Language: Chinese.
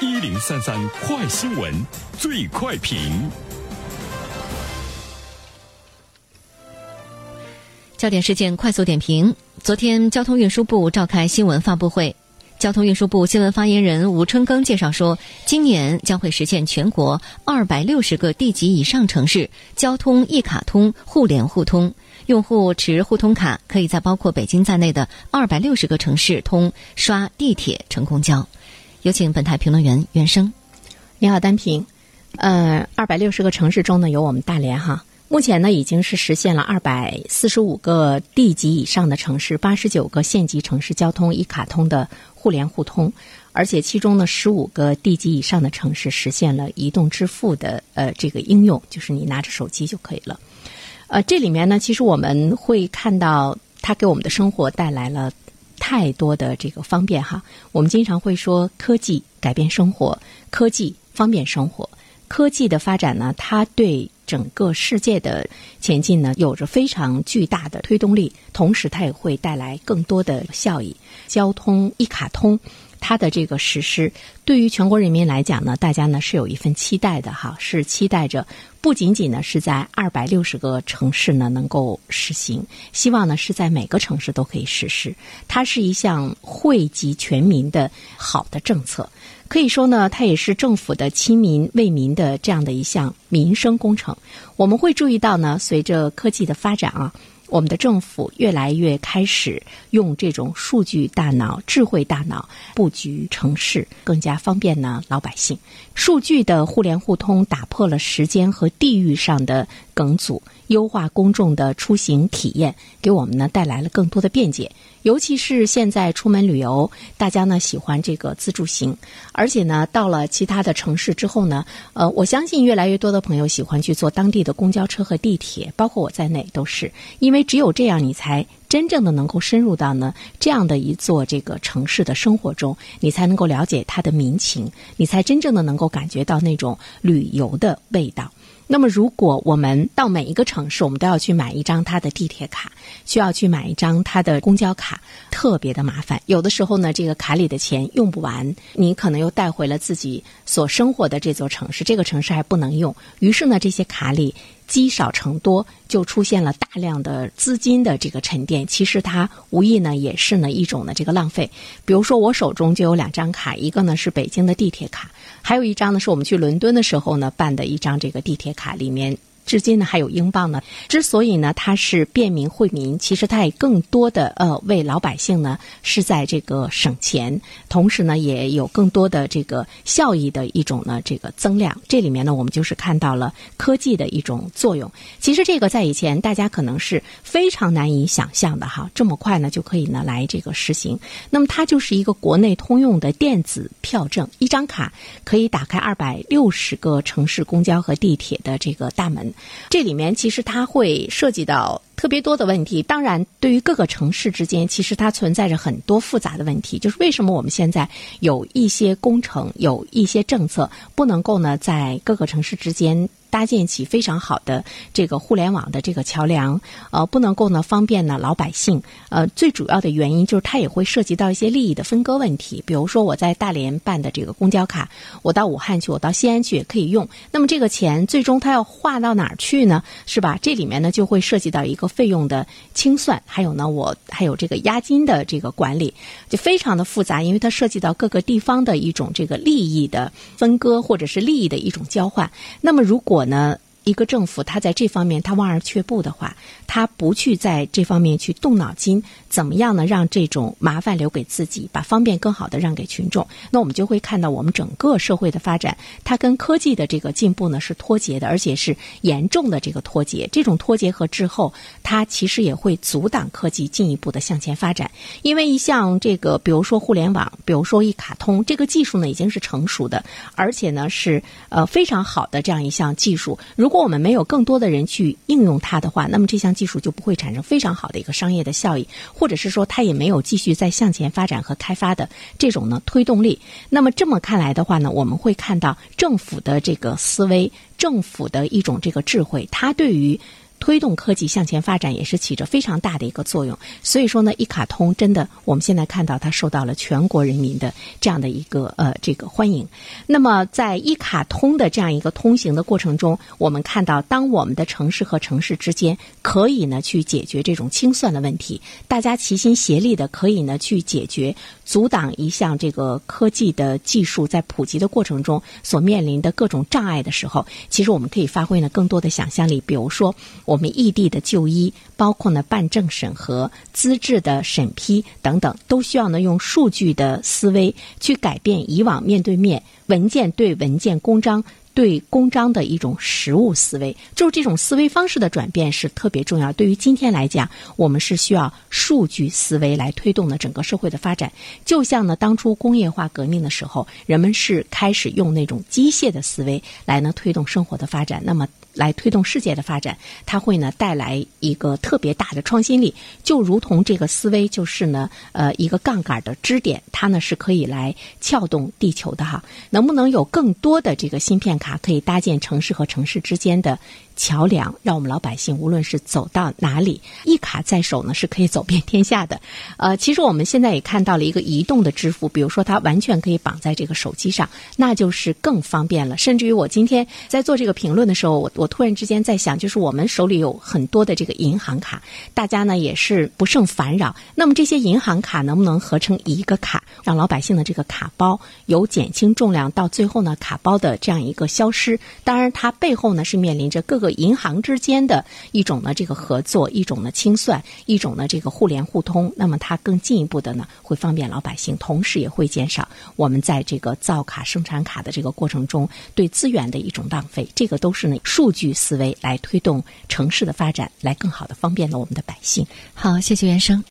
一零三三快新闻，最快评。焦点事件快速点评：昨天，交通运输部召开新闻发布会。交通运输部新闻发言人吴春耕介绍说，今年将会实现全国二百六十个地级以上城市交通一卡通互联互通，用户持互通卡可以在包括北京在内的二百六十个城市通刷地铁、乘公交。有请本台评论员袁生。你好，单平。呃，二百六十个城市中呢，有我们大连哈。目前呢，已经是实现了二百四十五个地级以上的城市，八十九个县级城市交通一卡通的互联互通，而且其中呢，十五个地级以上的城市实现了移动支付的呃这个应用，就是你拿着手机就可以了。呃，这里面呢，其实我们会看到它给我们的生活带来了太多的这个方便哈。我们经常会说科技改变生活，科技方便生活，科技的发展呢，它对。整个世界的前进呢，有着非常巨大的推动力，同时它也会带来更多的效益。交通一卡通，它的这个实施，对于全国人民来讲呢，大家呢是有一份期待的哈，是期待着不仅仅呢是在二百六十个城市呢能够实行，希望呢是在每个城市都可以实施。它是一项惠及全民的好的政策。可以说呢，它也是政府的亲民为民的这样的一项民生工程。我们会注意到呢，随着科技的发展啊，我们的政府越来越开始用这种数据大脑、智慧大脑布局城市，更加方便呢老百姓。数据的互联互通打破了时间和地域上的梗阻。优化公众的出行体验，给我们呢带来了更多的便捷。尤其是现在出门旅游，大家呢喜欢这个自助行，而且呢到了其他的城市之后呢，呃，我相信越来越多的朋友喜欢去坐当地的公交车和地铁，包括我在内都是，因为只有这样，你才真正的能够深入到呢这样的一座这个城市的生活中，你才能够了解它的民情，你才真正的能够感觉到那种旅游的味道。那么，如果我们到每一个城市，我们都要去买一张它的地铁卡，需要去买一张它的公交卡，特别的麻烦。有的时候呢，这个卡里的钱用不完，你可能又带回了自己所生活的这座城市，这个城市还不能用。于是呢，这些卡里。积少成多，就出现了大量的资金的这个沉淀。其实它无意呢也是呢一种呢这个浪费。比如说我手中就有两张卡，一个呢是北京的地铁卡，还有一张呢是我们去伦敦的时候呢办的一张这个地铁卡，里面。至今呢还有英镑呢。之所以呢它是便民惠民，其实它也更多的呃为老百姓呢是在这个省钱，同时呢也有更多的这个效益的一种呢这个增量。这里面呢我们就是看到了科技的一种作用。其实这个在以前大家可能是非常难以想象的哈，这么快呢就可以呢来这个实行。那么它就是一个国内通用的电子票证，一张卡可以打开二百六十个城市公交和地铁的这个大门。这里面其实它会涉及到特别多的问题。当然，对于各个城市之间，其实它存在着很多复杂的问题。就是为什么我们现在有一些工程、有一些政策不能够呢，在各个城市之间。搭建起非常好的这个互联网的这个桥梁，呃，不能够呢方便呢老百姓。呃，最主要的原因就是它也会涉及到一些利益的分割问题。比如说我在大连办的这个公交卡，我到武汉去，我到西安去也可以用。那么这个钱最终它要划到哪儿去呢？是吧？这里面呢就会涉及到一个费用的清算，还有呢我还有这个押金的这个管理，就非常的复杂，因为它涉及到各个地方的一种这个利益的分割或者是利益的一种交换。那么如果呢？一个政府，他在这方面他望而却步的话，他不去在这方面去动脑筋，怎么样呢？让这种麻烦留给自己，把方便更好的让给群众，那我们就会看到我们整个社会的发展，它跟科技的这个进步呢是脱节的，而且是严重的这个脱节。这种脱节和滞后，它其实也会阻挡科技进一步的向前发展。因为一项这个，比如说互联网，比如说一卡通，这个技术呢已经是成熟的，而且呢是呃非常好的这样一项技术。如果果我们没有更多的人去应用它的话，那么这项技术就不会产生非常好的一个商业的效益，或者是说它也没有继续再向前发展和开发的这种呢推动力。那么这么看来的话呢，我们会看到政府的这个思维，政府的一种这个智慧，它对于推动科技向前发展也是起着非常大的一个作用。所以说呢，一卡通真的我们现在看到它受到了全国人民的这样的一个呃这个欢迎。那么在一卡通的这样一个通行的过程中，我们看到当我们的城市和城市之间可以呢去解决这种清算的问题，大家齐心协力的可以呢去解决阻挡一项这个科技的技术在普及的过程中所面临的各种障碍的时候，其实我们可以发挥呢更多的想象力。比如说，我们异地的就医，包括呢办证审核、资质的审批等等，都需要呢用数据的思维去改变以往面对面文件对文件公章。对公章的一种实物思维，就是这种思维方式的转变是特别重要。对于今天来讲，我们是需要数据思维来推动呢整个社会的发展。就像呢当初工业化革命的时候，人们是开始用那种机械的思维来呢推动生活的发展。那么。来推动世界的发展，它会呢带来一个特别大的创新力，就如同这个思维就是呢呃一个杠杆的支点，它呢是可以来撬动地球的哈。能不能有更多的这个芯片卡可以搭建城市和城市之间的？桥梁让我们老百姓无论是走到哪里，一卡在手呢是可以走遍天下的。呃，其实我们现在也看到了一个移动的支付，比如说它完全可以绑在这个手机上，那就是更方便了。甚至于我今天在做这个评论的时候，我我突然之间在想，就是我们手里有很多的这个银行卡，大家呢也是不胜烦扰。那么这些银行卡能不能合成一个卡，让老百姓的这个卡包有减轻重量，到最后呢卡包的这样一个消失？当然，它背后呢是面临着各个。银行之间的一种呢，这个合作，一种呢清算，一种呢这个互联互通，那么它更进一步的呢，会方便老百姓，同时也会减少我们在这个造卡、生产卡的这个过程中对资源的一种浪费。这个都是呢数据思维来推动城市的发展，来更好的方便了我们的百姓。好，谢谢袁生。